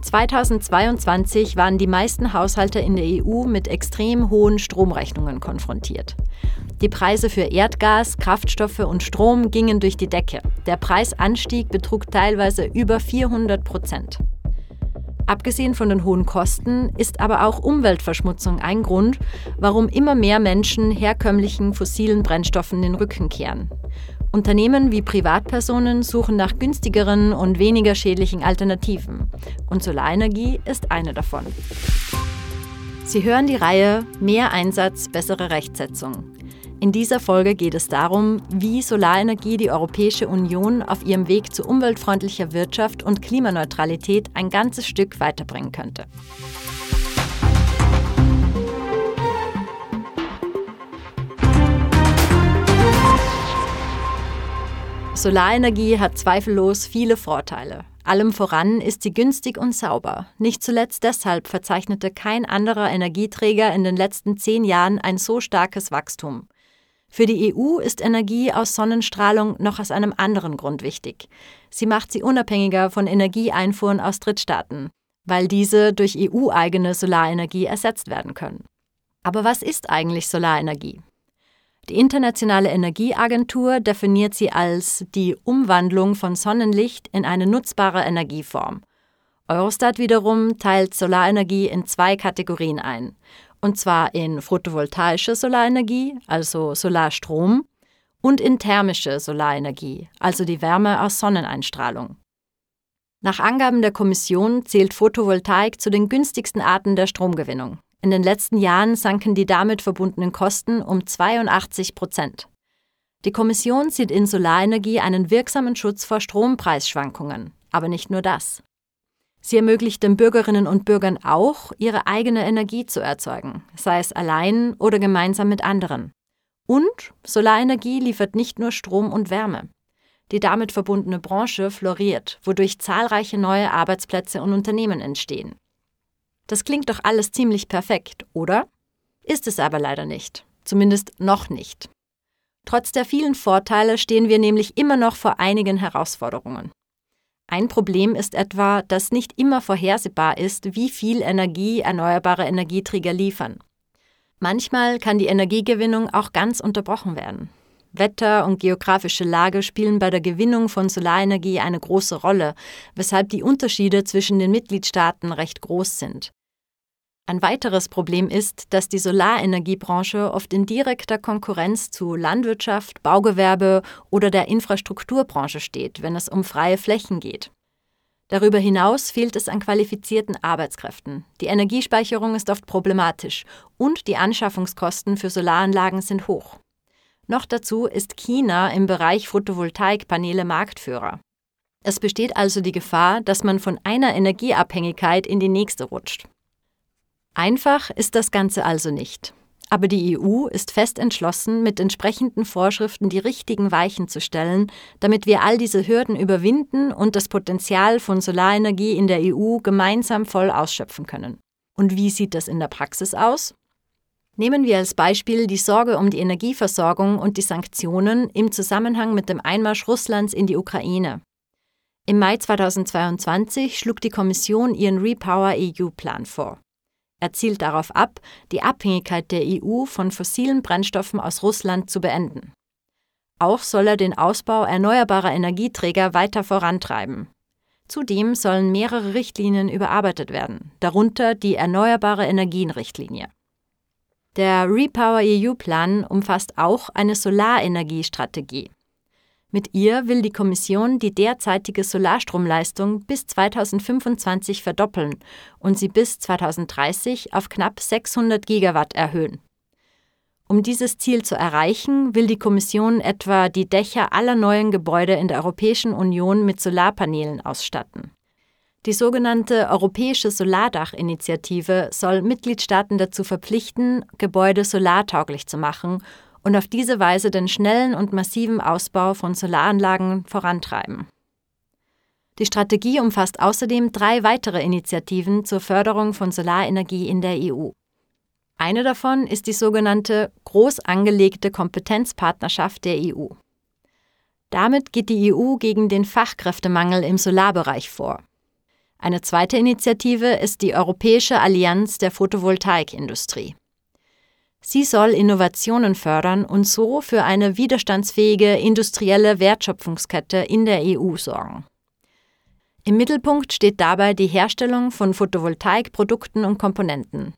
2022 waren die meisten Haushalte in der EU mit extrem hohen Stromrechnungen konfrontiert. Die Preise für Erdgas, Kraftstoffe und Strom gingen durch die Decke. Der Preisanstieg betrug teilweise über 400 Prozent. Abgesehen von den hohen Kosten ist aber auch Umweltverschmutzung ein Grund, warum immer mehr Menschen herkömmlichen fossilen Brennstoffen den Rücken kehren. Unternehmen wie Privatpersonen suchen nach günstigeren und weniger schädlichen Alternativen. Und Solarenergie ist eine davon. Sie hören die Reihe Mehr Einsatz, bessere Rechtsetzung. In dieser Folge geht es darum, wie Solarenergie die Europäische Union auf ihrem Weg zu umweltfreundlicher Wirtschaft und Klimaneutralität ein ganzes Stück weiterbringen könnte. Solarenergie hat zweifellos viele Vorteile. Allem voran ist sie günstig und sauber. Nicht zuletzt deshalb verzeichnete kein anderer Energieträger in den letzten zehn Jahren ein so starkes Wachstum. Für die EU ist Energie aus Sonnenstrahlung noch aus einem anderen Grund wichtig. Sie macht sie unabhängiger von Energieeinfuhren aus Drittstaaten, weil diese durch EU-eigene Solarenergie ersetzt werden können. Aber was ist eigentlich Solarenergie? Die Internationale Energieagentur definiert sie als die Umwandlung von Sonnenlicht in eine nutzbare Energieform. Eurostat wiederum teilt Solarenergie in zwei Kategorien ein, und zwar in photovoltaische Solarenergie, also Solarstrom, und in thermische Solarenergie, also die Wärme aus Sonneneinstrahlung. Nach Angaben der Kommission zählt Photovoltaik zu den günstigsten Arten der Stromgewinnung. In den letzten Jahren sanken die damit verbundenen Kosten um 82 Prozent. Die Kommission sieht in Solarenergie einen wirksamen Schutz vor Strompreisschwankungen. Aber nicht nur das. Sie ermöglicht den Bürgerinnen und Bürgern auch, ihre eigene Energie zu erzeugen, sei es allein oder gemeinsam mit anderen. Und Solarenergie liefert nicht nur Strom und Wärme. Die damit verbundene Branche floriert, wodurch zahlreiche neue Arbeitsplätze und Unternehmen entstehen. Das klingt doch alles ziemlich perfekt, oder? Ist es aber leider nicht. Zumindest noch nicht. Trotz der vielen Vorteile stehen wir nämlich immer noch vor einigen Herausforderungen. Ein Problem ist etwa, dass nicht immer vorhersehbar ist, wie viel Energie erneuerbare Energieträger liefern. Manchmal kann die Energiegewinnung auch ganz unterbrochen werden. Wetter und geografische Lage spielen bei der Gewinnung von Solarenergie eine große Rolle, weshalb die Unterschiede zwischen den Mitgliedstaaten recht groß sind. Ein weiteres Problem ist, dass die Solarenergiebranche oft in direkter Konkurrenz zu Landwirtschaft, Baugewerbe oder der Infrastrukturbranche steht, wenn es um freie Flächen geht. Darüber hinaus fehlt es an qualifizierten Arbeitskräften. Die Energiespeicherung ist oft problematisch und die Anschaffungskosten für Solaranlagen sind hoch. Noch dazu ist China im Bereich Photovoltaikpaneele Marktführer. Es besteht also die Gefahr, dass man von einer Energieabhängigkeit in die nächste rutscht. Einfach ist das Ganze also nicht. Aber die EU ist fest entschlossen, mit entsprechenden Vorschriften die richtigen Weichen zu stellen, damit wir all diese Hürden überwinden und das Potenzial von Solarenergie in der EU gemeinsam voll ausschöpfen können. Und wie sieht das in der Praxis aus? Nehmen wir als Beispiel die Sorge um die Energieversorgung und die Sanktionen im Zusammenhang mit dem Einmarsch Russlands in die Ukraine. Im Mai 2022 schlug die Kommission ihren Repower EU-Plan vor. Er zielt darauf ab, die Abhängigkeit der EU von fossilen Brennstoffen aus Russland zu beenden. Auch soll er den Ausbau erneuerbarer Energieträger weiter vorantreiben. Zudem sollen mehrere Richtlinien überarbeitet werden, darunter die Erneuerbare Energien-Richtlinie. Der Repower EU-Plan umfasst auch eine Solarenergiestrategie. Mit ihr will die Kommission die derzeitige Solarstromleistung bis 2025 verdoppeln und sie bis 2030 auf knapp 600 Gigawatt erhöhen. Um dieses Ziel zu erreichen, will die Kommission etwa die Dächer aller neuen Gebäude in der Europäischen Union mit Solarpanelen ausstatten. Die sogenannte Europäische Solardachinitiative soll Mitgliedstaaten dazu verpflichten, Gebäude solartauglich zu machen und auf diese Weise den schnellen und massiven Ausbau von Solaranlagen vorantreiben. Die Strategie umfasst außerdem drei weitere Initiativen zur Förderung von Solarenergie in der EU. Eine davon ist die sogenannte groß angelegte Kompetenzpartnerschaft der EU. Damit geht die EU gegen den Fachkräftemangel im Solarbereich vor. Eine zweite Initiative ist die Europäische Allianz der Photovoltaikindustrie. Sie soll Innovationen fördern und so für eine widerstandsfähige industrielle Wertschöpfungskette in der EU sorgen. Im Mittelpunkt steht dabei die Herstellung von Photovoltaikprodukten und Komponenten.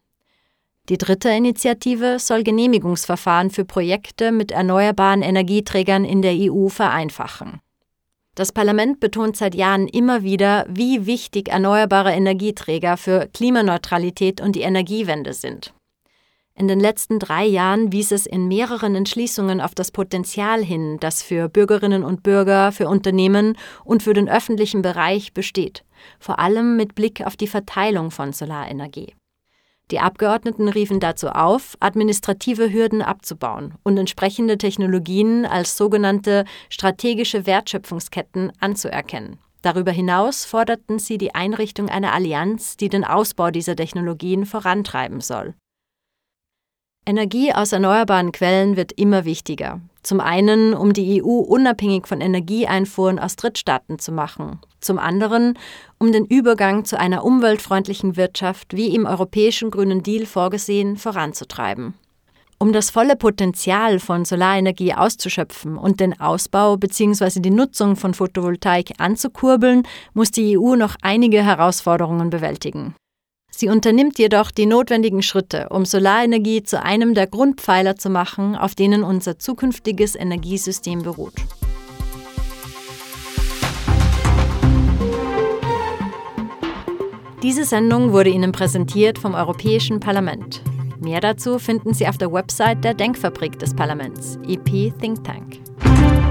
Die dritte Initiative soll Genehmigungsverfahren für Projekte mit erneuerbaren Energieträgern in der EU vereinfachen. Das Parlament betont seit Jahren immer wieder, wie wichtig erneuerbare Energieträger für Klimaneutralität und die Energiewende sind. In den letzten drei Jahren wies es in mehreren Entschließungen auf das Potenzial hin, das für Bürgerinnen und Bürger, für Unternehmen und für den öffentlichen Bereich besteht, vor allem mit Blick auf die Verteilung von Solarenergie. Die Abgeordneten riefen dazu auf, administrative Hürden abzubauen und entsprechende Technologien als sogenannte strategische Wertschöpfungsketten anzuerkennen. Darüber hinaus forderten sie die Einrichtung einer Allianz, die den Ausbau dieser Technologien vorantreiben soll. Energie aus erneuerbaren Quellen wird immer wichtiger. Zum einen, um die EU unabhängig von Energieeinfuhren aus Drittstaaten zu machen. Zum anderen, um den Übergang zu einer umweltfreundlichen Wirtschaft, wie im Europäischen Grünen Deal vorgesehen, voranzutreiben. Um das volle Potenzial von Solarenergie auszuschöpfen und den Ausbau bzw. die Nutzung von Photovoltaik anzukurbeln, muss die EU noch einige Herausforderungen bewältigen. Sie unternimmt jedoch die notwendigen Schritte, um Solarenergie zu einem der Grundpfeiler zu machen, auf denen unser zukünftiges Energiesystem beruht. Diese Sendung wurde Ihnen präsentiert vom Europäischen Parlament. Mehr dazu finden Sie auf der Website der Denkfabrik des Parlaments, EP Think Tank.